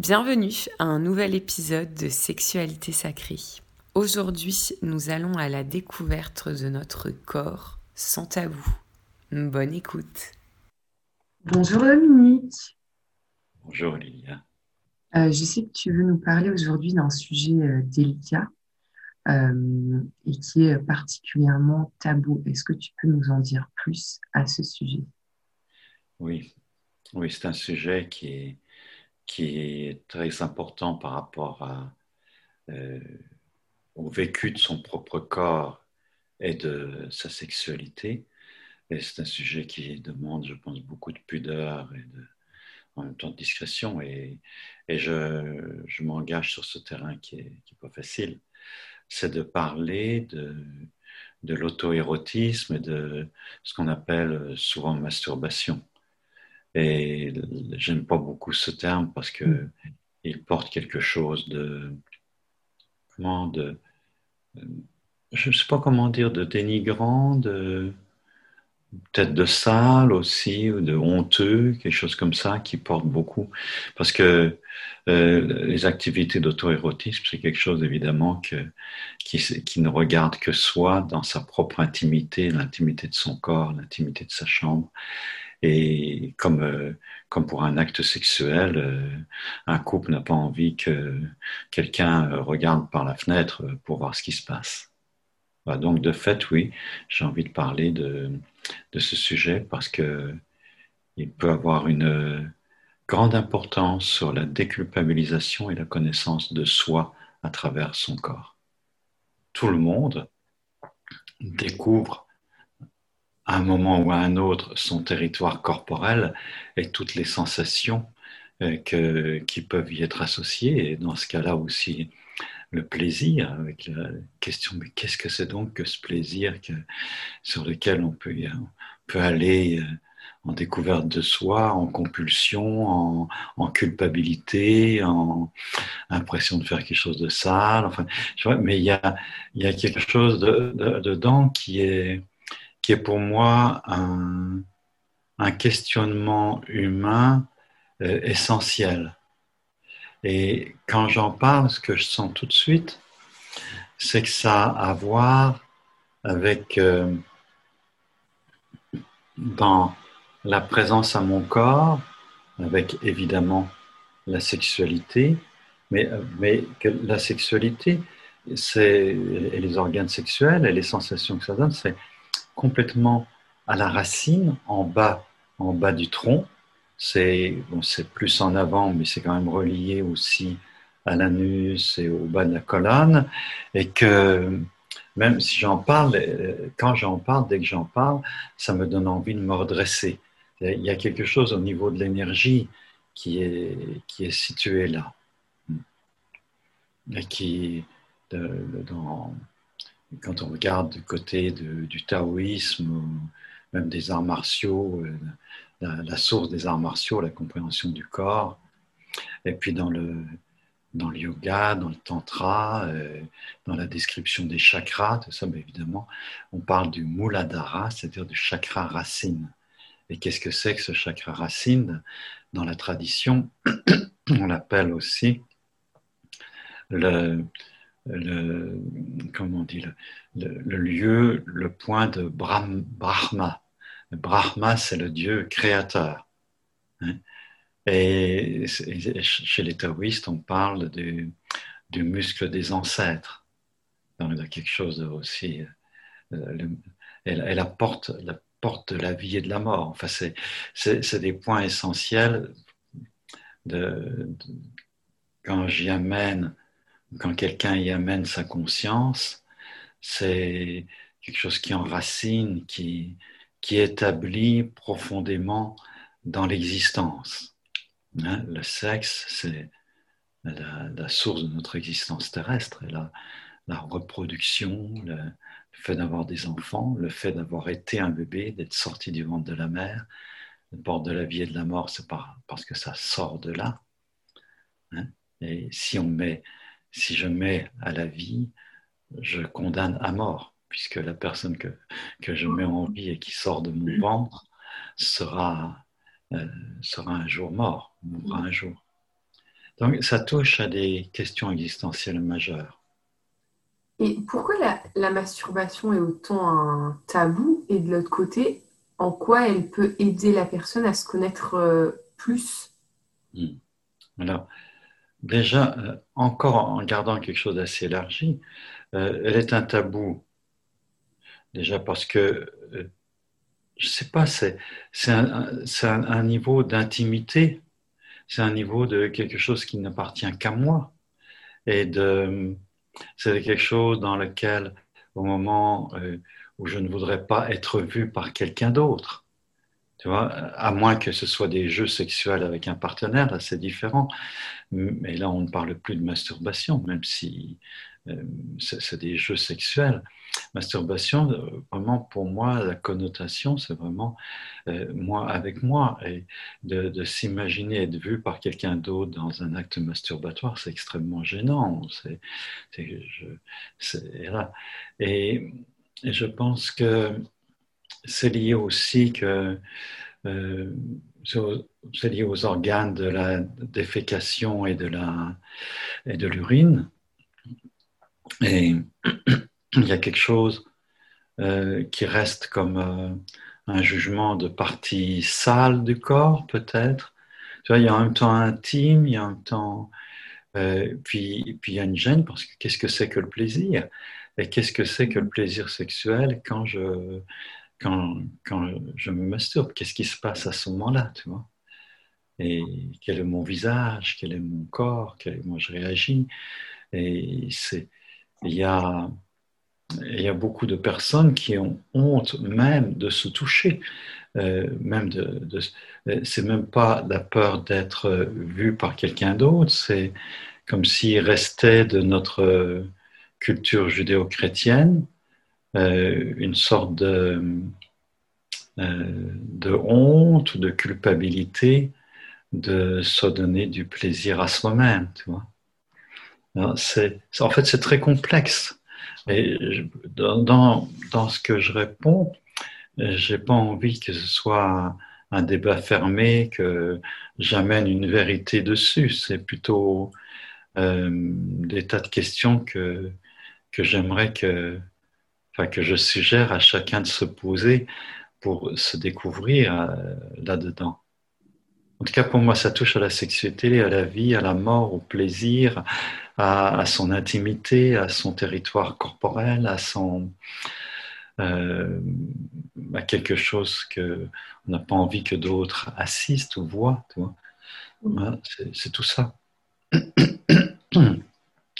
Bienvenue à un nouvel épisode de Sexualité sacrée. Aujourd'hui, nous allons à la découverte de notre corps sans tabou. Bonne écoute. Bonjour Dominique. Bonjour Lilia. Euh, je sais que tu veux nous parler aujourd'hui d'un sujet euh, délicat euh, et qui est particulièrement tabou. Est-ce que tu peux nous en dire plus à ce sujet? Oui, oui c'est un sujet qui est qui est très important par rapport euh, au vécu de son propre corps et de sa sexualité. Et c'est un sujet qui demande, je pense, beaucoup de pudeur et de, en même temps de discrétion. Et, et je, je m'engage sur ce terrain qui n'est qui est pas facile. C'est de parler de, de l'auto-érotisme et de ce qu'on appelle souvent masturbation. Et j'aime pas beaucoup ce terme parce que mm. il porte quelque chose de comment de je ne sais pas comment dire de dénigrant, de peut-être de sale aussi ou de honteux, quelque chose comme ça qui porte beaucoup parce que euh, les activités d'auto-érotisme c'est quelque chose évidemment que, qui, qui ne regarde que soi dans sa propre intimité, l'intimité de son corps, l'intimité de sa chambre et comme, euh, comme pour un acte sexuel, euh, un couple n'a pas envie que quelqu'un euh, regarde par la fenêtre pour voir ce qui se passe. donc de fait, oui, j'ai envie de parler de, de ce sujet parce que il peut avoir une grande importance sur la déculpabilisation et la connaissance de soi à travers son corps. Tout le monde découvre à un moment ou à un autre son territoire corporel et toutes les sensations euh, que, qui peuvent y être associées. Et dans ce cas-là aussi, le plaisir, avec la question, mais qu'est-ce que c'est donc que ce plaisir que, sur lequel on peut, on peut aller euh, en découverte de soi, en compulsion, en, culpabilité, en impression de faire quelque chose de sale. Enfin, mais il y a, y a quelque chose de, de, dedans qui est, qui est pour moi un, questionnement humain euh, essentiel. Et quand j'en parle, ce que je sens tout de suite, c'est que ça a à voir avec euh, dans la présence à mon corps, avec évidemment la sexualité, mais, mais que la sexualité, et les organes sexuels et les sensations que ça donne, c'est complètement à la racine, en bas, en bas du tronc. C'est bon, plus en avant, mais c'est quand même relié aussi à l'anus et au bas de la colonne. Et que même si j'en parle, quand j'en parle, dès que j'en parle, ça me donne envie de me redresser. Il y a quelque chose au niveau de l'énergie qui est, qui est situé là. Et qui, dans, quand on regarde du côté du taoïsme, même des arts martiaux, euh, la, source des arts martiaux, la compréhension du corps, et puis dans le, dans le yoga, dans le tantra, euh, dans la description des chakras, tout ça, mais évidemment, on parle du muladhara, c'est-à-dire du chakra racine. Et qu'est-ce que c'est que ce chakra racine? Dans la tradition, on l'appelle aussi le, le, comment on dit, le, lieu, le point de Brahma. Brahma, c'est le Dieu créateur. Hein. Et, chez les taoïstes, on parle du, du muscle des ancêtres. Donc, il y a quelque chose aussi. Euh, et, la, porte, la porte de la vie et de la mort. Enfin, c'est des points essentiels de, quand j'y amène quand quelqu'un y amène sa conscience, c'est quelque chose qui enracine, qui, qui établit profondément dans l'existence. Hein, le sexe, c'est la, source de notre existence terrestre, et la, reproduction, le, fait d'avoir des enfants, le fait d'avoir été un bébé, d'être sorti du ventre de la mère, le porte de la vie et de la mort, c'est parce que ça sort de là. Hein. et si on met si je mets à la vie, je condamne à mort, puisque la personne que, que je mets en vie et qui sort de mon ventre sera, euh, sera un jour mort, mourra un jour. Donc ça touche à des questions existentielles majeures. Et pourquoi la, masturbation est autant un tabou et de l'autre côté, en quoi elle peut aider la personne à se connaître euh, plus? Hmm. Alors, déjà, euh, encore en gardant quelque chose d'assez élargi, euh, elle est un tabou. Déjà parce que, je ne sais pas, c'est un, niveau d'intimité c'est un niveau de quelque chose qui n'appartient qu'à moi. Et c'est quelque chose dans lequel, au moment euh, où je ne voudrais pas être vu par quelqu'un d'autre, tu vois, à moins que ce soit des jeux sexuels avec un partenaire, là c'est différent. Mais là, on ne parle plus de masturbation, même si euh, c'est des jeux sexuels. Masturbation, euh, vraiment pour moi, la connotation, c'est vraiment euh, moi avec moi. Et de, s'imaginer être vu par quelqu'un d'autre dans un acte masturbatoire, c'est extrêmement gênant. C'est, là. Et, je pense que c'est lié aussi que c'est lié aux organes de la défécation et de la et de l'urine et il y a quelque chose euh, qui reste comme euh, un jugement de partie sale du corps, peut-être. Tu vois, il y a un temps intime, il y a un temps. Euh, puis, puis il y a une gêne parce que qu'est-ce que c'est que le plaisir? Et qu'est-ce que c'est que le plaisir sexuel quand je, quand, je me masturbe Qu'est-ce qui se passe à ce moment-là, tu vois? Et quel est mon visage? Quel est mon corps? Moi, je réagis. Et il y a, beaucoup de personnes qui ont honte même de se toucher. Euh, même c'est même pas la peur d'être vu par quelqu'un d'autre, c'est comme s'il restait de notre culture judéo-chrétienne euh, une sorte de, euh, de honte, de culpabilité de se donner du plaisir à soi-même, en fait, c'est très complexe. Et dans, dans, ce que je réponds, j'ai pas envie que ce soit un débat fermé, que j'amène une vérité dessus. C'est plutôt euh, des tas de questions que, que j'aimerais que, enfin, que je suggère à chacun de se poser pour se découvrir euh, là-dedans. En tout cas, pour moi, ça touche à la sexualité, à la vie, à la mort, au plaisir, à, son intimité, à son territoire corporel, à son euh, à quelque chose que on n'a pas envie que d'autres assistent ou voient. Mm. c'est tout ça.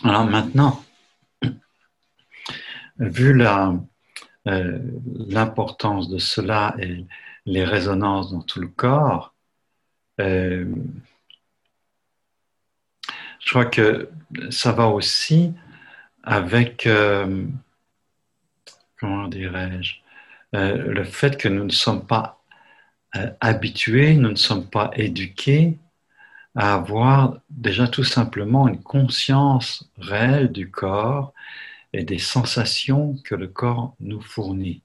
Alors maintenant, vu euh, l'importance de cela et les résonances dans tout le corps, euh, je crois que ça va aussi avec, euh, comment dirais-je, le fait que nous ne sommes pas habitués, nous ne sommes pas éduqués à avoir déjà tout simplement une conscience réelle du corps et des sensations que le corps nous fournit.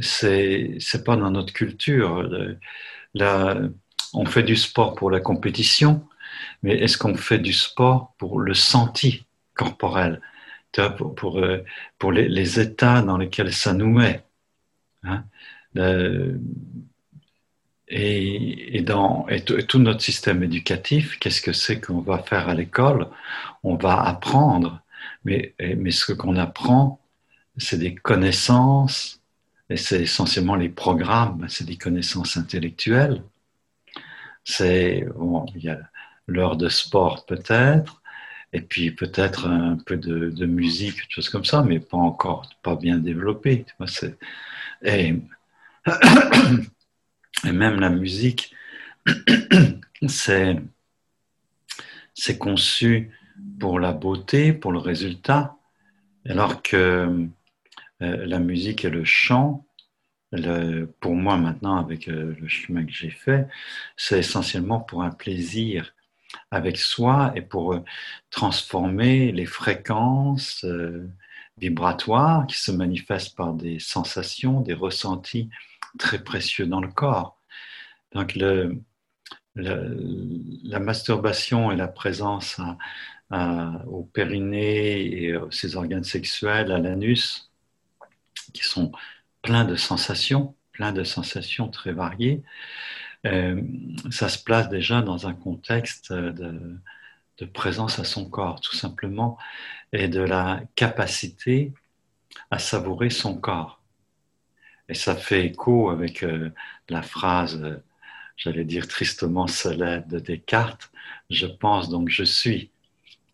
C'est c'est pas dans notre culture. on fait du sport pour la compétition, mais est-ce qu'on fait du sport pour le senti corporel, pour, euh, pour les, les, états dans lesquels ça nous met hein? et, et, dans, et tout notre système éducatif, qu'est-ce que c'est qu'on va faire à l'école? On va apprendre, mais, mais ce qu'on apprend, c'est des connaissances, et c'est essentiellement les programmes, c'est des connaissances intellectuelles. C'est bon, il y a l'heure de sport peut-être, et puis peut-être un peu de, musique, des choses comme ça, mais pas encore, pas bien développé. Et, même la musique, c'est conçu pour la beauté, pour le résultat, alors que euh, la musique et le chant, pour moi maintenant avec euh, le chemin que j'ai fait, c'est essentiellement pour un plaisir avec soi et pour euh, transformer les fréquences vibratoires qui se manifestent par des sensations, des ressentis très précieux dans le corps. Donc la, masturbation et la présence au périnée et ses organes sexuels, à l'anus, qui sont pleins de sensations, plein de sensations très variées, euh, ça se place déjà dans un contexte de, de, présence à son corps, tout simplement, et de la capacité à savourer son corps. Et ça fait écho avec euh, la phrase, euh, j'allais dire tristement célèbre de Descartes, je pense donc je suis.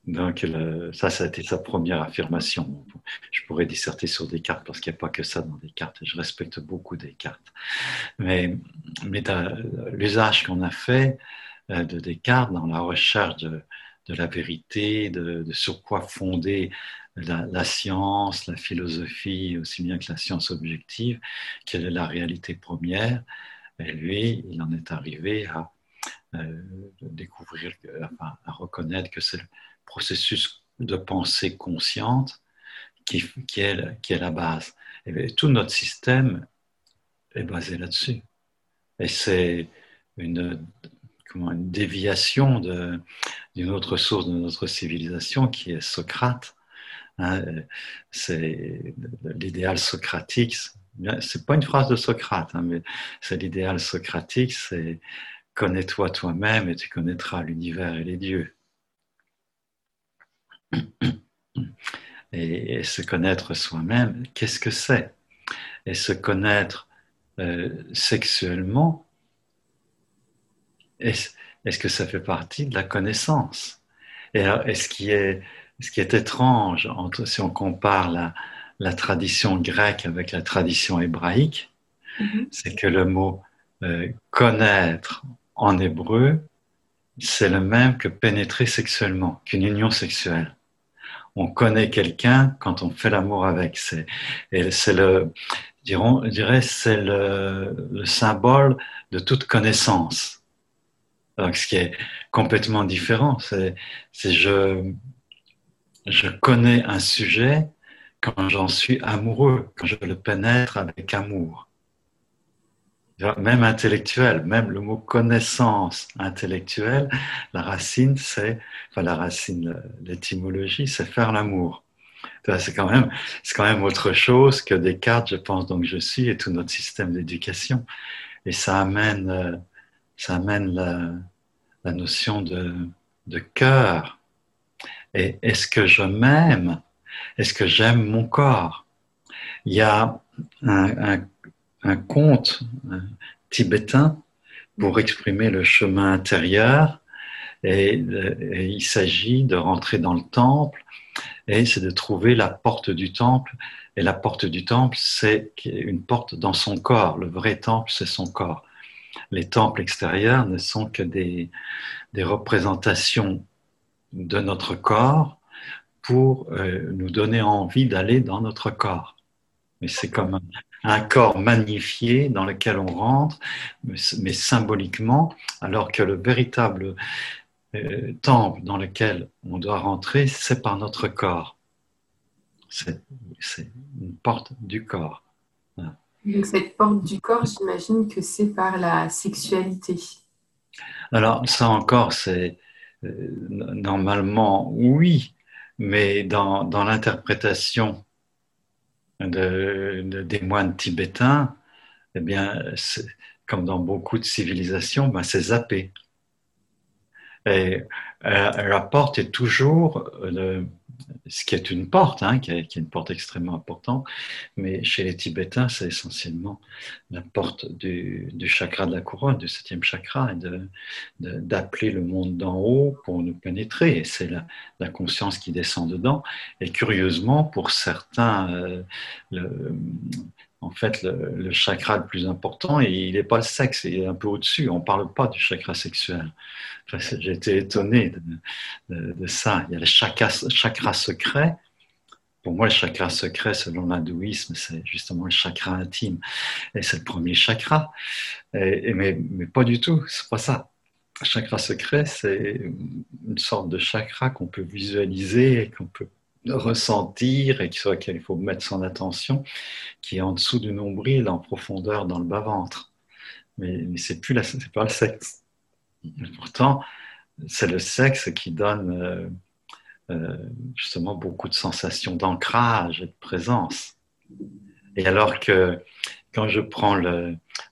Donc ça, ça a été sa première affirmation. Je pourrais disserter sur Descartes parce qu'il n'y a pas que ça dans Descartes. Je respecte beaucoup Descartes. Mais, mais l'usage qu'on a fait euh, de Descartes dans la recherche de, la vérité, de, sur quoi fonder la, science, la philosophie, aussi bien que la science objective, quelle est la réalité première? Lui, il en est arrivé à euh, découvrir, à reconnaître que c'est le processus de pensée consciente qui, est, qui est la base. Tout notre système est basé là-dessus. Et c'est une, comment, une déviation d'une autre source de notre civilisation qui est Socrate, Hein, c'est l'idéal socratique. C'est pas une phrase de Socrate, hein, mais c'est l'idéal socratique, c'est connais-toi toi-même et tu connaîtras l'univers et les dieux. Et, se connaître soi-même, qu'est-ce que c'est? Et se connaître euh, sexuellement, est-ce que ça fait partie de la connaissance? Et est-ce qui est ce qui est étrange, entre, si on compare la, la, tradition grecque avec la tradition hébraïque, mm-hmm. c'est que le mot euh, connaître en hébreu, c'est le même que pénétrer sexuellement, qu'une union sexuelle. On connaît quelqu'un quand on fait l'amour avec. C'est, et c'est le, dirons, c'est le, le, symbole de toute connaissance. Donc, ce qui est complètement différent, c'est, c'est je, je connais un sujet quand j'en suis amoureux, quand je le pénètre avec amour. Même intellectuel, même le mot connaissance intellectuelle, la racine, c'est, enfin la racine, l'étymologie, c'est faire l'amour. C'est quand même, c'est quand même autre chose que Descartes, je pense donc je suis et tout notre système d'éducation. Et ça amène, ça amène la, notion de cœur et est-ce que je m'aime? Est-ce que j'aime mon corps? Il y a un, conte tibétain pour exprimer le chemin intérieur et, il s'agit de rentrer dans le temple et c'est de trouver la porte du temple. Et la porte du temple, c'est une porte dans son corps. Le vrai temple, c'est son corps. Les temples extérieurs ne sont que des, des représentations de notre corps pour euh, nous donner envie d'aller dans notre corps. Mais c'est comme un, corps magnifié dans lequel on rentre, mais, symboliquement, alors que le véritable euh, temple dans lequel on doit rentrer, c'est par notre corps. C'est une porte du corps. Donc cette porte du corps, j'imagine que c'est par la sexualité. Alors ça encore, c'est euh, normalement, oui, mais dans, dans l'interprétation de, des moines tibétains, eh bien, comme dans beaucoup de civilisations, ben, c'est zappé. Et euh, la porte est toujours ce qui est une porte, hein, qui, est, une porte extrêmement importante, mais chez les Tibétains, c'est essentiellement la porte du, chakra de la couronne, du septième chakra, et d'appeler le monde d'en haut pour nous pénétrer. C'est la, conscience qui descend dedans. Et curieusement, pour certains, euh, en fait, le, chakra le plus important, et il n'est pas le sexe, il est un peu au-dessus. On ne parle pas du chakra sexuel. J'ai été étonné de, ça. Il y a le chakra, secret. Pour moi, le chakra secret, selon l'hindouisme, c'est justement le chakra intime. Et c'est le premier chakra. Mais, mais pas du tout, c'est pas ça. Chakra secret, c'est une sorte de chakra qu'on peut visualiser et qu'on peut ressentir et sur lequel il faut mettre son attention, qui est en dessous du nombril, en profondeur dans le bas-ventre. Mais, mais c'est plus c'est pas le sexe. pourtant, c'est le sexe qui donne euh, euh, justement beaucoup de sensations d'ancrage et de présence. Et alors que quand je prends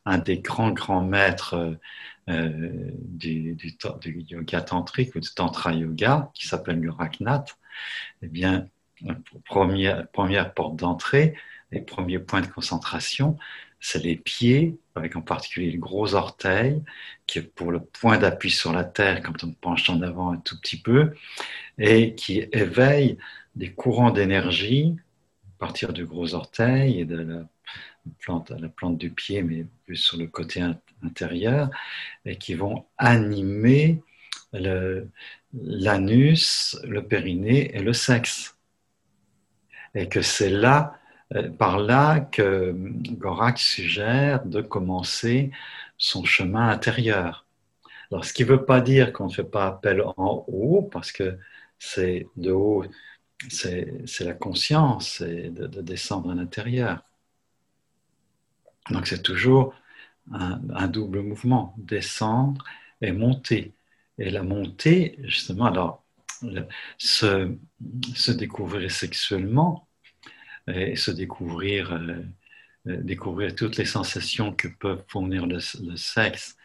un des grands, grands maîtres euh, du, yoga tantrique ou du tantra yoga, qui s'appelle le Raknath, eh bien, première, première porte d'entrée, les premiers points de concentration, c'est les pieds, avec en particulier le gros orteil, qui est pour le point d'appui sur la terre quand on penche en avant un tout petit peu, et qui éveille des courants d'énergie à partir du gros orteil et de la plante, la plante du pied, mais plus sur le côté intérieur, et qui vont animer l'anus, le périnée et le sexe. Et que c'est là euh, par là que Gorak suggère de commencer son chemin intérieur. Alors, ce qui ne veut pas dire qu'on ne fait pas appel en haut, parce que c'est de haut, c'est la conscience, c'est de, descendre à l'intérieur. Donc, c'est toujours un, double mouvement, descendre et monter. Et la montée, justement, alors, se, se découvrir sexuellement, et se découvrir, euh, euh, découvrir toutes les sensations que peuvent fournir le, sexe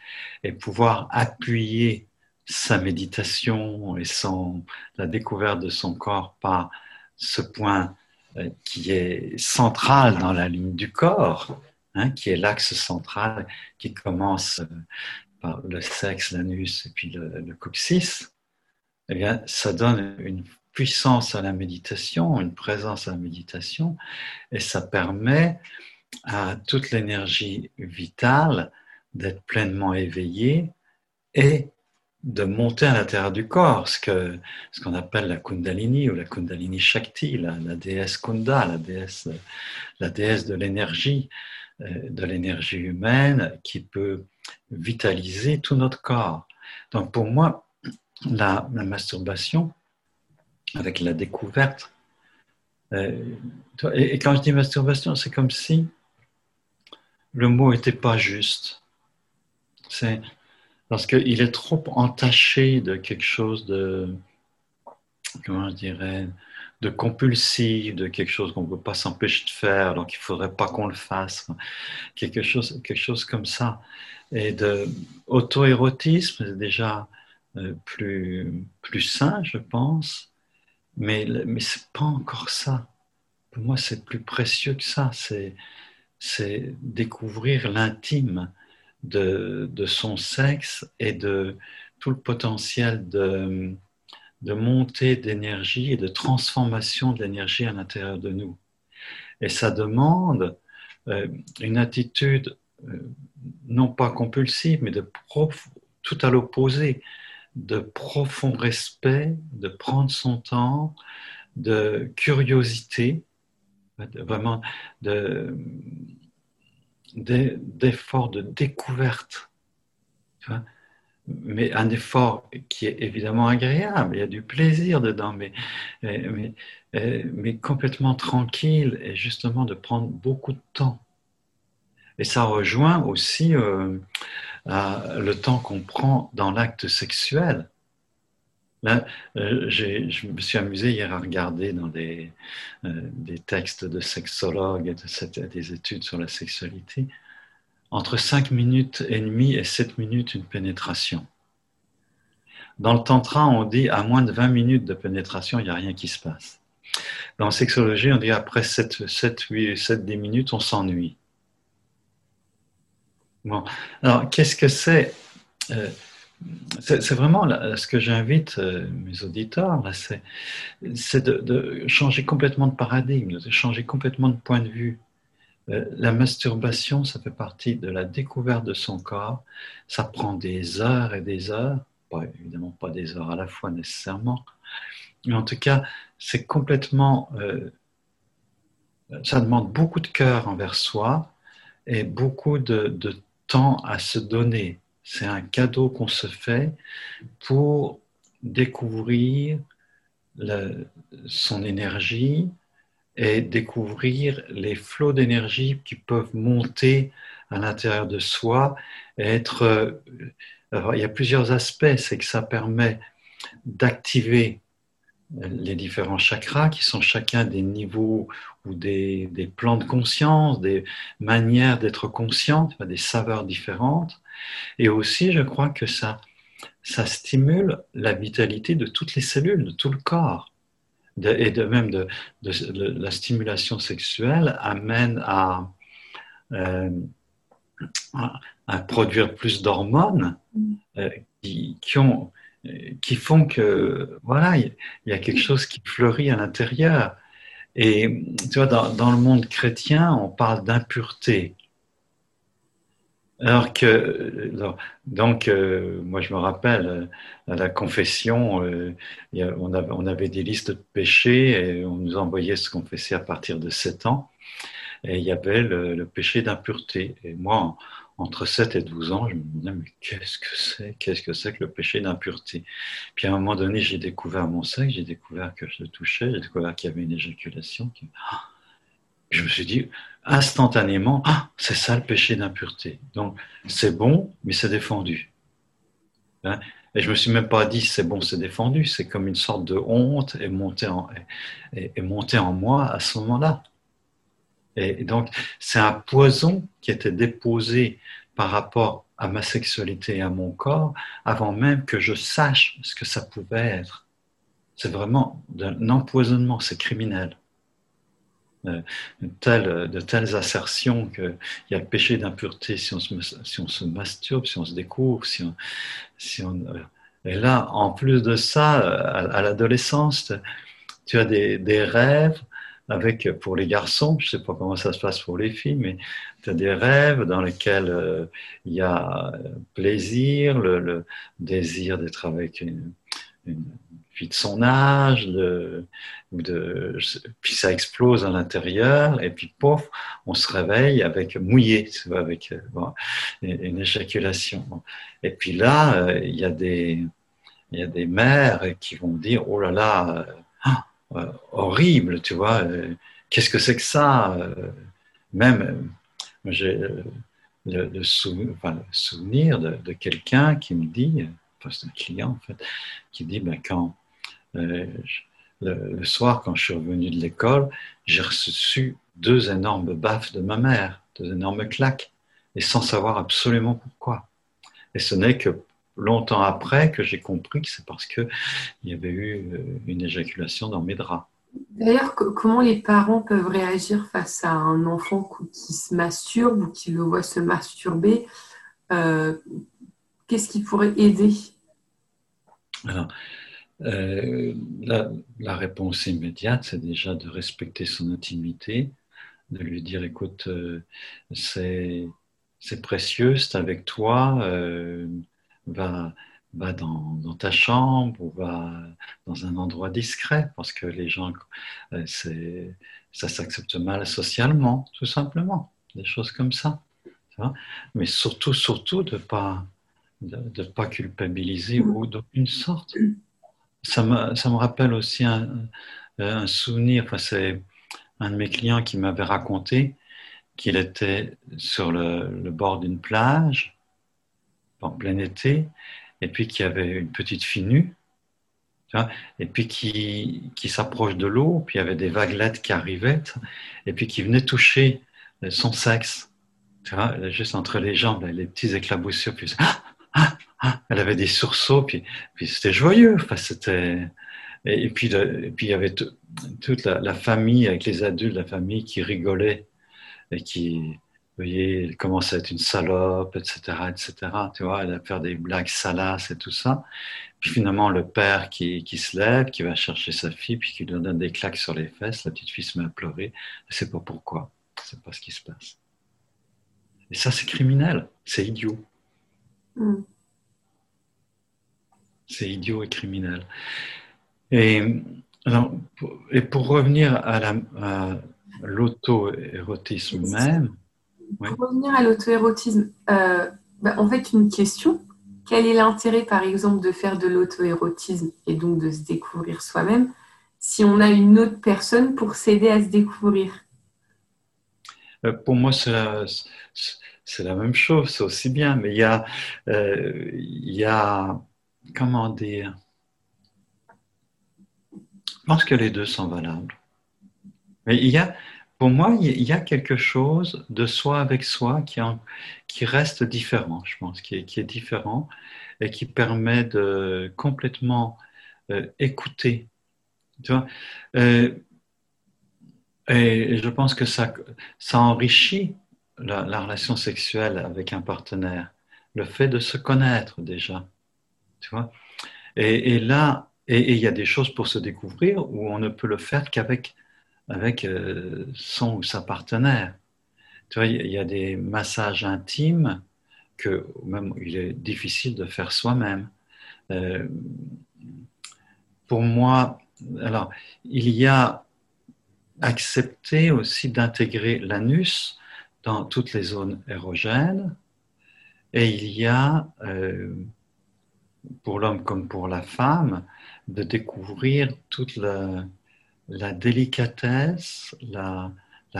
et pouvoir appuyer sa méditation et son, la découverte de son corps par ce point euh, qui est central dans la ligne du corps, hein, qui est l'axe central qui commence par le sexe, l'anus et puis le, coccyx, eh bien, ça donne une puissance à la méditation, une présence à la méditation, et ça permet à toute l'énergie vitale d'être pleinement éveillée et de monter à l'intérieur du corps, ce qu'on ce appelle la Kundalini ou la Kundalini Shakti, la, déesse Kunda, la déesse, la déesse de l'énergie, euh, de l'énergie humaine qui peut vitaliser tout notre corps. Donc pour moi, la, masturbation, avec la découverte. Euh, et, quand je dis masturbation, c'est comme si le mot n'était pas juste. C'est parce qu'il est trop entaché de quelque chose de, comment je dirais, de compulsif, de quelque chose qu'on ne peut pas s'empêcher de faire, donc il ne faudrait pas qu'on le fasse, quelque chose, quelque chose comme ça. Et de auto-érotisme, déjà euh, plus, plus sain, je pense. Mais, mais ce n'est pas encore ça. Pour moi, c'est plus précieux que ça. C'est, découvrir l'intime de, de, son sexe et de tout le potentiel de, de montée d'énergie et de transformation de l'énergie à l'intérieur de nous. Et ça demande euh, une attitude non pas compulsive, mais de prof, tout à l'opposé, de profond respect, de prendre son temps, de curiosité, vraiment d'effort de, découverte. mais un effort qui est évidemment agréable, il y a du plaisir dedans, mais, mais, mais complètement tranquille et justement de prendre beaucoup de temps. Et ça rejoint aussi euh, le temps qu'on prend dans l'acte sexuel. Là, euh, je me suis amusé hier à regarder dans des, euh, des textes de sexologues et de des études sur la sexualité, entre 5 minutes et demie et 7 minutes une pénétration. Dans le tantra, on dit à moins de 20 minutes de pénétration, il n'y a rien qui se passe. Dans la sexologie, on dit après 7, 7, 8, 7 10 minutes, on s'ennuie. Bon, alors qu'est-ce que c'est euh, C'est vraiment ce que j'invite euh, mes auditeurs, c'est de, changer complètement de paradigme, de changer complètement de point de vue. Euh, la masturbation, ça fait partie de la découverte de son corps. Ça prend des heures et des heures, évidemment pas des heures à la fois nécessairement, mais en tout cas, c'est complètement. ça demande beaucoup de cœur envers soi et beaucoup de, de temps à se donner. C'est un cadeau qu'on se fait pour découvrir son énergie et découvrir les flots d'énergie qui peuvent monter à l'intérieur de soi être il y a plusieurs aspects. C'est que ça permet d'activer les différents chakras qui sont chacun des niveaux ou des, des plans de conscience, des manières d'être consciente, des saveurs différentes. Et aussi, je crois que ça, ça stimule la vitalité de toutes les cellules, de tout le corps. et de même de, la stimulation sexuelle amène à, euh, produire plus d'hormones euh, qui, ont qui font que voilà, il y a quelque chose qui fleurit à l'intérieur. Et tu vois, dans, le monde chrétien, on parle d'impureté. Alors que, donc, euh, moi je me rappelle, à la confession, euh, on, avait, on, avait, des listes de péchés et on nous envoyait se confesser à partir de 7 ans. Et il y avait le, le péché d'impureté. Et moi, entre 7 et 12 ans, je me disais, mais qu'est-ce que c'est? Qu'est-ce que c'est que le péché d'impureté? Puis à un moment donné, j'ai découvert mon sexe, j'ai découvert que je le touchais, j'ai découvert qu'il y avait une éjaculation. Ah! Je me suis dit instantanément, ah, c'est ça le péché d'impureté. Donc c'est bon, mais c'est défendu. Hein? et je me suis même pas dit c'est bon, c'est défendu. C'est comme une sorte de honte monter en, et, et en moi à ce moment-là. Et donc, c'est un poison qui était déposé par rapport à ma sexualité et à mon corps avant même que je sache ce que ça pouvait être. C'est vraiment un empoisonnement, c'est criminel. Euh, de telles assertions qu'il y a le péché d'impureté si, si on se masturbe, si on se découvre, si on, euh, et là, en plus de ça, à, l'adolescence, tu as des, des rêves avec, pour les garçons, je ne sais pas comment ça se passe pour les filles, mais tu as des rêves dans lesquels euh, il y a plaisir, le, désir d'être avec une, fille de son âge, puis ça explose à l'intérieur, et puis pouf, on se réveille avec mouillé, avec euh, une, éjaculation. Et puis là, euh, il y a des il y a des mères qui vont dire oh là là euh, horrible, tu vois. Euh, qu'est-ce que c'est que ça euh, Même, j'ai le, souvenir de, quelqu'un qui me dit, enfin c'est un client en fait, qui dit ben, quand le, soir, quand je suis revenu de l'école, j'ai reçu deux énormes baffes de ma mère, deux énormes claques, et sans savoir absolument pourquoi. Et ce n'est que longtemps après que j'ai compris que c'est parce qu'il y avait eu euh, une éjaculation dans mes draps. D'ailleurs, comment les parents peuvent réagir face à un enfant qui se masturbe ou qui le voit se masturber euh, Qu'est-ce qui pourrait aider? Alors, euh, la, réponse immédiate, c'est déjà de respecter son intimité, de lui dire, écoute, c'est précieux, c'est avec toi, va, va dans, ta chambre ou va dans un endroit discret parce que les gens, euh, ça s'accepte mal socialement, tout simplement, des choses comme ça. Mais surtout, surtout de ne pas, de, pas culpabiliser ou d'aucune sorte. Ça me, ça me rappelle aussi un, un souvenir, enfin, c'est un de mes clients qui m'avait raconté qu'il était sur le, le bord d'une plage en plein été, et puis qui avait une petite fille nue, et puis qui, qui s'approche de l'eau, puis il y avait des vaguelettes qui arrivaient, et puis qui venaient toucher son sexe, tu vois, juste entre les jambes, les petits éclaboussures, puis ah, ah, ah, elle avait des sursauts, puis, puis c'était joyeux, enfin, c'était... Et, puis, et puis il y avait toute la, la, famille, avec les adultes, la famille qui rigolait et qui, voyez, elle commence à être une salope, etc., etc. Tu vois, elle va faire des blagues salaces et tout ça. Puis finalement, le père qui, qui se lève, qui va chercher sa fille, puis qui lui donne des claques sur les fesses, la petite fille se met à pleurer. Elle ne sait pas pourquoi. Elle ne sait pas ce qui se passe. Et ça, c'est criminel. C'est idiot. Mm. C'est idiot et criminel. Et, et pour revenir à l'auto-érotisme même, pour revenir à l'auto-érotisme, euh, bah, en fait, une question. Quel est l'intérêt, par exemple, de faire de l'auto-érotisme et donc de se découvrir soi-même si on a une autre personne pour s'aider à se découvrir? Euh, Pour moi, c'est c'est la même chose, c'est aussi bien. Mais il y a, euh, il y a, comment dire, je pense que les deux sont valables. Mais il y a, pour moi, il y a quelque chose de soi avec soi qui, reste différent, je pense, qui est, différent et qui permet de complètement euh, écouter. Tu vois euh, et je pense que ça, enrichit la, relation sexuelle avec un partenaire, le fait de se connaître déjà. Tu vois et, là, et il y a des choses pour se découvrir où on ne peut le faire qu'avec avec euh, son ou sa partenaire. Tu vois, il y a des massages intimes que même il est difficile de faire soi-même. Euh, pour moi, alors, il y a accepter aussi d'intégrer l'anus dans toutes les zones érogènes. Et il y a, euh, pour l'homme comme pour la femme, de découvrir toute la, délicatesse, la,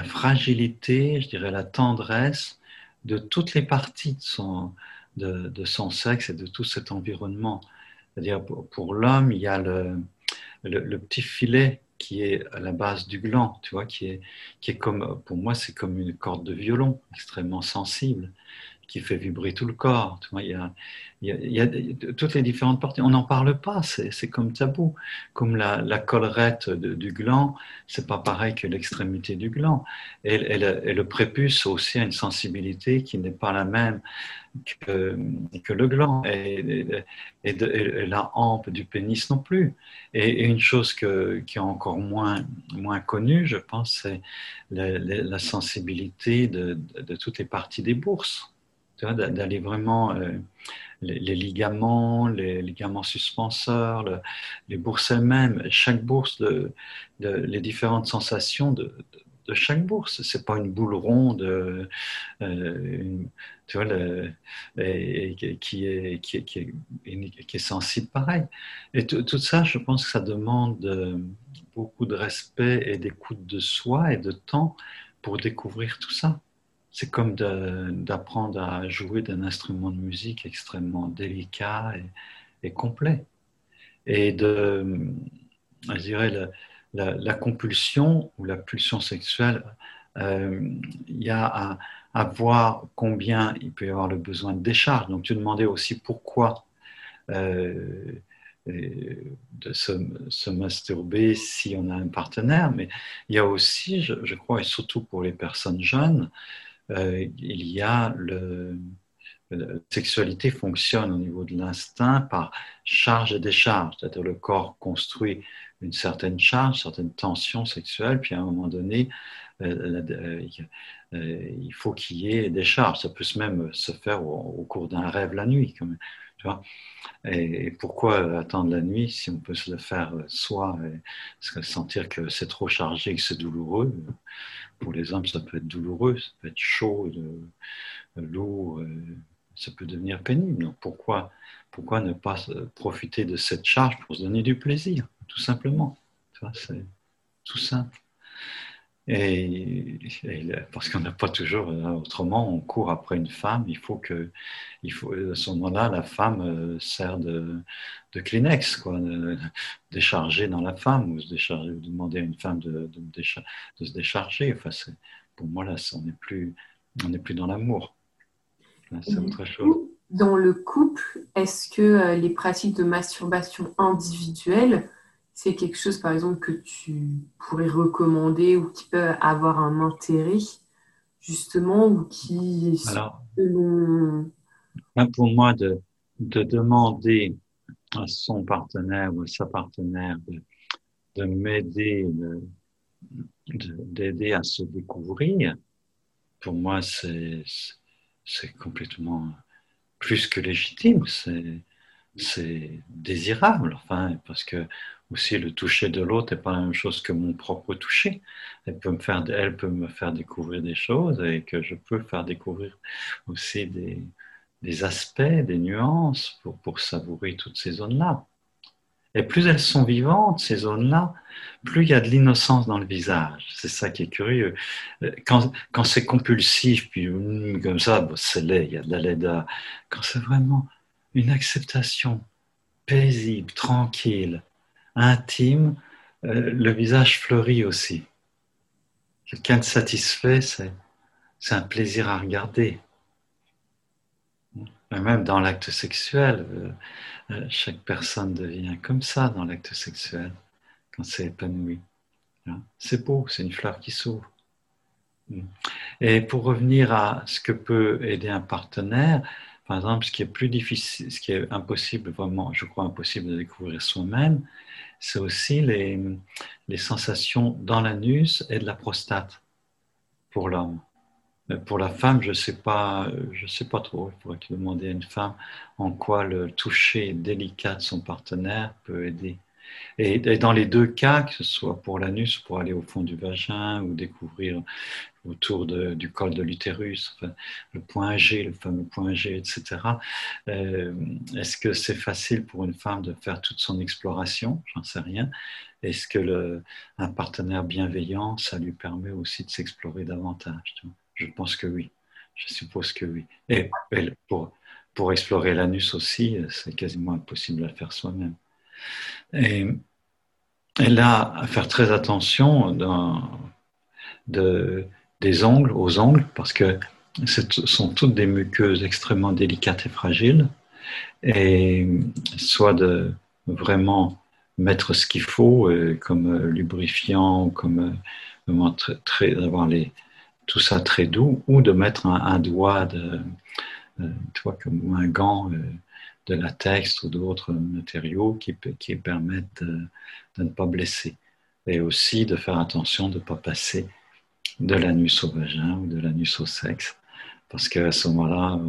fragilité, je dirais la tendresse de toutes les parties de son, de, son sexe et de tout cet environnement. C'est-à-dire pour, l'homme, il y a le, le, petit filet qui est à la base du gland, tu vois, qui est, qui est comme, pour moi, c'est comme une corde de violon extrêmement sensible, qui fait vibrer tout le corps. Il y a, toutes les différentes parties. On n'en parle pas, c'est comme tabou. Comme la, collerette du gland, c'est pas pareil que l'extrémité du gland. Et, le prépuce aussi a une sensibilité qui n'est pas la même que, le gland et, la hampe du pénis non plus. Et, une chose qui est encore moins, connue, je pense, c'est la, sensibilité de, toutes les parties des bourses. D'aller vraiment euh, les, ligaments, les ligaments suspenseurs, les bourses elles-mêmes, chaque bourse, les différentes sensations de, chaque bourse. C'est pas une boule ronde, euh, tu vois, qui, est, sensible pareil. Et tout ça, je pense que ça demande euh, beaucoup de respect et d'écoute de soi et de temps pour découvrir tout ça. C'est comme d'apprendre à jouer d'un instrument de musique extrêmement délicat et, et complet. Et de, je dirais, la, compulsion ou la pulsion sexuelle, euh, il y a à, voir combien il peut y avoir le besoin de décharge. Donc tu demandais aussi pourquoi euh, de se, masturber si on a un partenaire, mais il y a aussi, je, crois, et surtout pour les personnes jeunes, euh, il y a le, la sexualité fonctionne au niveau de l'instinct par charge et décharge, c'est-à-dire le corps construit une certaine charge, une certaine tension sexuelle, puis à un moment donné, euh, euh, il faut qu'il y ait des charges. Ça peut même se faire au, cours d'un rêve la nuit. Et, pourquoi attendre la nuit si on peut se le faire soi et sentir que c'est trop chargé, que c'est douloureux Pour les hommes, ça peut être douloureux, ça peut être chaud, lourd, ça peut devenir pénible. Donc pourquoi, pourquoi ne pas profiter de cette charge pour se donner du plaisir tout simplement. C'est tout simple. Et, parce qu'on n'a pas toujours, euh, autrement, on court après une femme, il faut que, il faut, à ce moment-là, la femme euh, sert de, de Kleenex, quoi, de, décharger dans la femme, ou se décharger, demander à une femme de, de, se décharger. Enfin, pour moi, là, on n'est plus, on plus dans l'amour. C'est autre chose. Dans le couple, est-ce que euh, les pratiques de masturbation individuelles c'est quelque chose, par exemple, que tu pourrais recommander ou qui peut avoir un intérêt, justement, ou qui, Alors, pour moi, de, de, demander à son partenaire ou à sa partenaire de, de m'aider, d'aider à se découvrir, pour moi, c'est complètement plus que légitime, c'est désirable, enfin, parce que aussi le toucher de l'autre n'est pas la même chose que mon propre toucher. Elle peut, me faire, elle peut me faire découvrir des choses et que je peux faire découvrir aussi des, des aspects, des nuances pour, pour savourer toutes ces zones-là. Et plus elles sont vivantes, ces zones-là, plus il y a de l'innocence dans le visage. C'est ça qui est curieux. Quand, quand c'est compulsif, puis hum, comme ça, c'est laid, il y a de la laideur. Quand c'est vraiment une acceptation paisible, tranquille, intime, euh, le visage fleurit aussi. Quelqu'un de satisfait, c'est, un plaisir à regarder. même dans l'acte sexuel, euh, euh, chaque personne devient comme ça dans l'acte sexuel quand c'est épanoui. Hein? C'est beau, c'est une fleur qui s'ouvre. Et pour revenir à ce que peut aider un partenaire, par exemple, ce qui est plus difficile, ce qui est impossible, vraiment, je crois impossible de découvrir soi-même, c'est aussi les, sensations dans l'anus et de la prostate pour l'homme. Pour la femme, je ne sais, pas, sais pas trop. Il faudrait demander à une femme en quoi le toucher délicat de son partenaire peut aider. Et, dans les deux cas, que ce soit pour l'anus, pour aller au fond du vagin ou découvrir autour du col de l'utérus, le point G, le fameux point G, etc. Euh, est-ce que c'est facile pour une femme de faire toute son exploration? J'en sais rien. Est-ce que un partenaire bienveillant, ça lui permet aussi de s'explorer davantage? Je pense que oui. Je suppose que oui. Et, pour, pour explorer l'anus aussi, c'est quasiment impossible à faire soi-même. Et, là, à faire très attention de, des ongles aux ongles, parce que ce sont toutes des muqueuses extrêmement délicates et fragiles, et soit de vraiment mettre ce qu'il faut, euh, comme euh, lubrifiant, comme euh, très, avoir les, tout ça très doux, ou de mettre un, doigt de, comme un gant de latex ou d'autres matériaux qui, permettent de, ne pas blesser. Et aussi de faire attention de ne pas passer de l'anus au vagin ou de l'anus au sexe. Parce qu'à ce moment-là,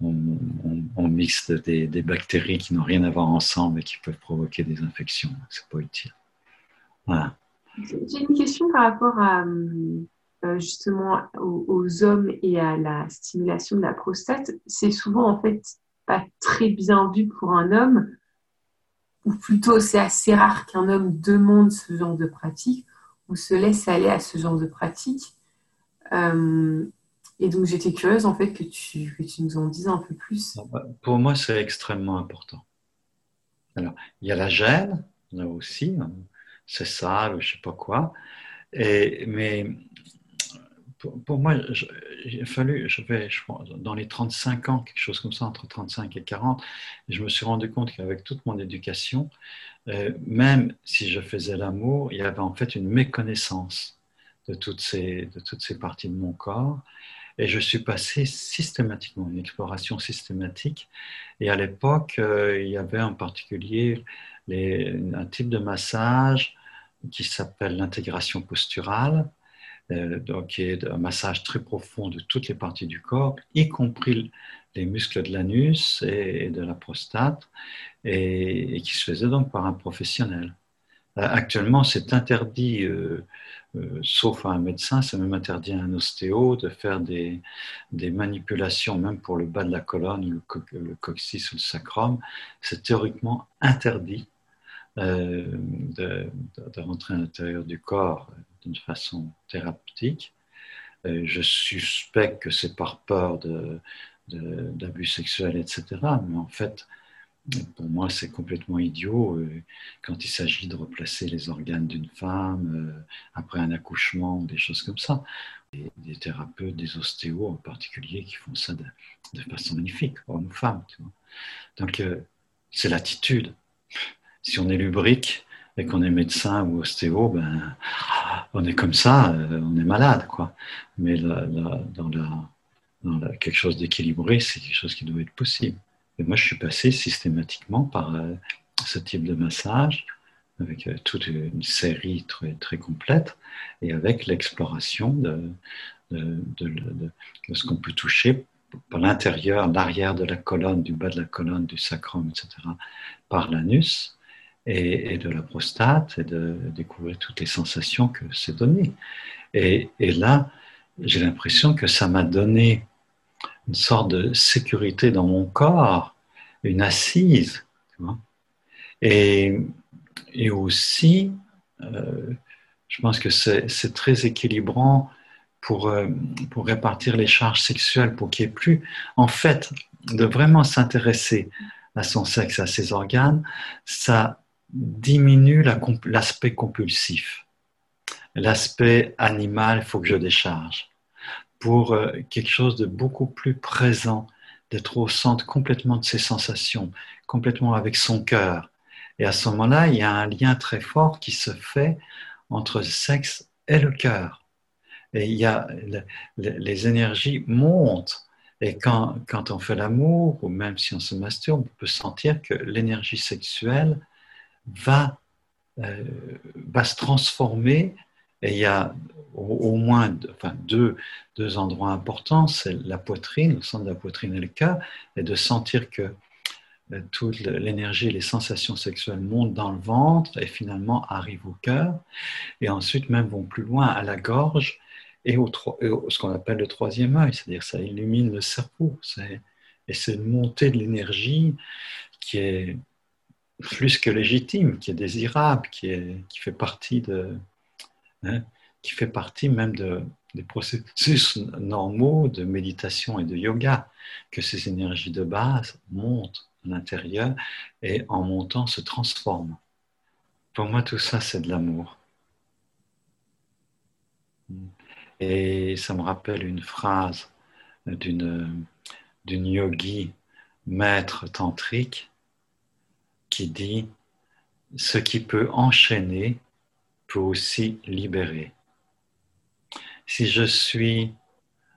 on, mixe des, bactéries qui n'ont rien à voir ensemble et qui peuvent provoquer des infections. C'est pas utile. J'ai une question par rapport à euh, justement aux, hommes et à la stimulation de la prostate. C'est souvent en fait pas très bien vu pour un homme, ou plutôt c'est assez rare qu'un homme demande ce genre de pratique ou se laisse aller à ce genre de pratique. Euh, et donc j'étais curieuse en fait que tu, que tu nous en dises un peu plus. Ah bah, pour moi, c'est extrêmement important. Alors, il y a la gêne, là aussi, hein. c'est sale, je sais pas quoi. Et, mais pour, moi, il a fallu, je vais, dans les 35 ans, quelque chose comme ça, entre 35 et 40, je me suis rendu compte qu'avec toute mon éducation, euh, même si je faisais l'amour, il y avait en fait une méconnaissance de toutes ces, parties de mon corps. Et je suis passé systématiquement, une exploration systématique. Et à l'époque, euh, il y avait en particulier un type de massage qui s'appelle l'intégration posturale, qui est un massage très profond de toutes les parties du corps, y compris les muscles de l'anus et, de la prostate, et, qui se faisait donc par un professionnel. Euh, actuellement, c'est interdit, euh, sauf à un médecin, c'est même interdit à un ostéo de faire des, manipulations, même pour le bas de la colonne, le, le coccyx ou le sacrum. C'est théoriquement interdit de, rentrer à l'intérieur du corps d'une façon thérapeutique. Euh, je suspecte que c'est par peur d'abus sexuels, etc. Mais en fait, pour moi, c'est complètement idiot euh, quand il s'agit de replacer les organes d'une femme euh, après un accouchement ou des choses comme ça. Des thérapeutes, des ostéos en particulier, qui font ça de, façon magnifique, hommes ou femmes. Donc, c'est l'attitude. Si on est lubrique, et qu'on est médecin ou ostéo, ben, on est comme ça, euh, on est malade, quoi. Mais dans, quelque chose d'équilibré, c'est quelque chose qui doit être possible. Et moi, je suis passé systématiquement par euh, ce type de massage, avec euh, toute une série très, très complète, et avec l'exploration de, de, ce qu'on peut toucher par l'intérieur, l'arrière de la colonne, du bas de la colonne, du sacrum, etc., par l'anus et, de la prostate et de découvrir toutes les sensations que c'est donné. Et, là, j'ai l'impression que ça m'a donné une sorte de sécurité dans mon corps, une assise. Et, et aussi, euh, je pense que c'est très équilibrant pour, euh, pour répartir les charges sexuelles, pour qu'il n'y ait plus, en fait, de vraiment s'intéresser à son sexe, à ses organes, ça diminue l'aspect compulsif. L'aspect animal, il faut que je décharge. Pour euh, quelque chose de beaucoup plus présent, d'être au centre complètement de ses sensations, complètement avec son cœur. Et à ce moment-là, il y a un lien très fort qui se fait entre le sexe et le cœur. Et il y a, les énergies montent. Et quand, quand on fait l'amour, ou même si on se masturbe, on peut sentir que l'énergie sexuelle va, euh, va se transformer. Et il y a au, moins enfin, deux, deux endroits importants, c'est la poitrine, le centre de la poitrine et le cœur, et de sentir que euh, toute l'énergie, les sensations sexuelles montent dans le ventre et finalement arrivent au cœur, et ensuite même vont plus loin à la gorge et au, ce qu'on appelle le troisième œil, c'est-à-dire ça illumine le cerveau, et c'est une montée de l'énergie qui est plus que légitime, qui est désirable, qui, est, qui fait partie de, hein, qui fait partie même de, des processus normaux de méditation et de yoga, que ces énergies de base montent à l'intérieur et en montant se transforment. Pour moi, tout ça, c'est de l'amour. Et ça me rappelle une phrase d'une yogi maître tantrique qui dit Ce qui peut enchaîner peut aussi libérer. Si je suis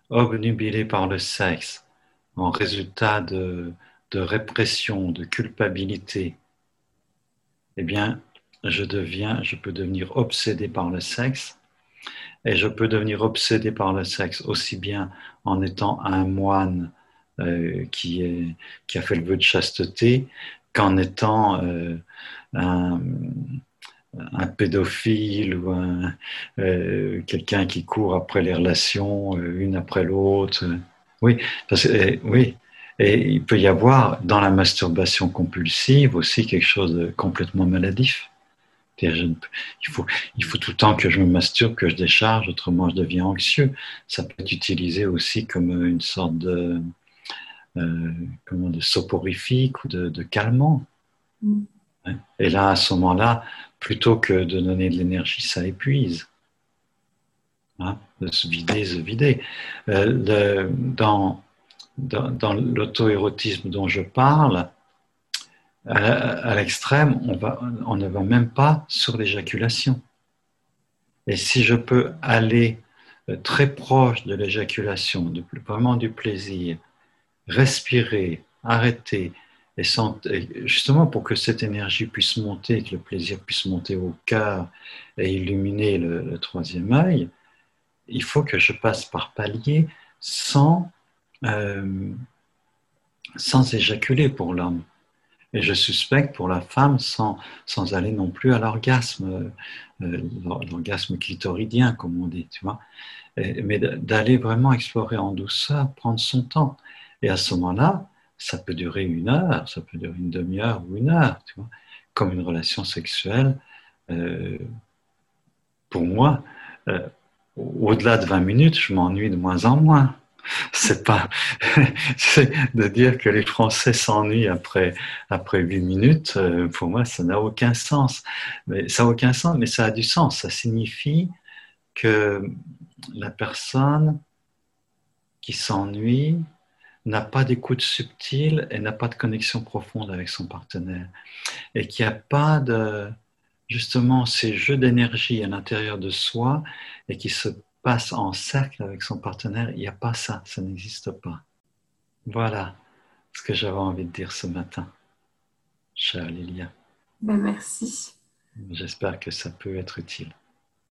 obnubilé par le sexe en résultat de, de répression, de culpabilité, eh bien, je deviens, je peux devenir obsédé par le sexe et je peux devenir obsédé par le sexe aussi bien en étant un moine euh, qui, est, qui a fait le vœu de chasteté qu'en étant euh, un, pédophile ou euh, quelqu'un qui court après les relations, une après l'autre. Oui, parce, oui. Et il peut y avoir dans la masturbation compulsive aussi quelque chose de complètement maladif il, faut, il faut tout le temps que je me masturbe, que je décharge, autrement je deviens anxieux. Ça peut être utilisé aussi comme une sorte de, euh, comment, de soporifique ou de, calmant. Mm. Et là, à ce moment-là, plutôt que de donner de l'énergie, ça épuise. Hein, de se vider, se vider. Euh, dans, dans, dans l'auto-érotisme dont je parle, à, l'extrême, on, on ne va même pas sur l'éjaculation. Et si je peux aller euh, très proche de l'éjaculation, vraiment du plaisir, respirer, arrêter, et, justement pour que cette énergie puisse monter, que le plaisir puisse monter au cœur et illuminer le, troisième œil, il faut que je passe par palier sans, euh, sans éjaculer pour l'homme. Et je suspecte pour la femme, sans, sans aller non plus à l'orgasme, euh, l'orgasme clitoridien, comme on dit, tu vois, mais d'aller vraiment explorer en douceur, prendre son temps. Et à ce moment-là, ça peut durer une heure, ça peut durer une demi-heure ou une heure, tu vois, comme une relation sexuelle. Euh, pour moi, euh, au-delà de 20 minutes, je m'ennuie de moins en moins c'est pas de dire que les Français s'ennuient après après huit minutes. Euh, pour moi, ça n'a aucun sens. Mais ça n'a aucun sens, mais ça a du sens. Ça signifie que la personne qui s'ennuie n'a pas d'écoute subtile et n'a pas de connexion profonde avec son partenaire et qu'il n'y a pas de justement ces jeux d'énergie à l'intérieur de soi et qui se passe en cercle avec son partenaire, il n'y a pas ça, ça n'existe pas. Voilà ce que j'avais envie de dire ce matin, chère Lilia. Ben merci. J'espère que ça peut être utile.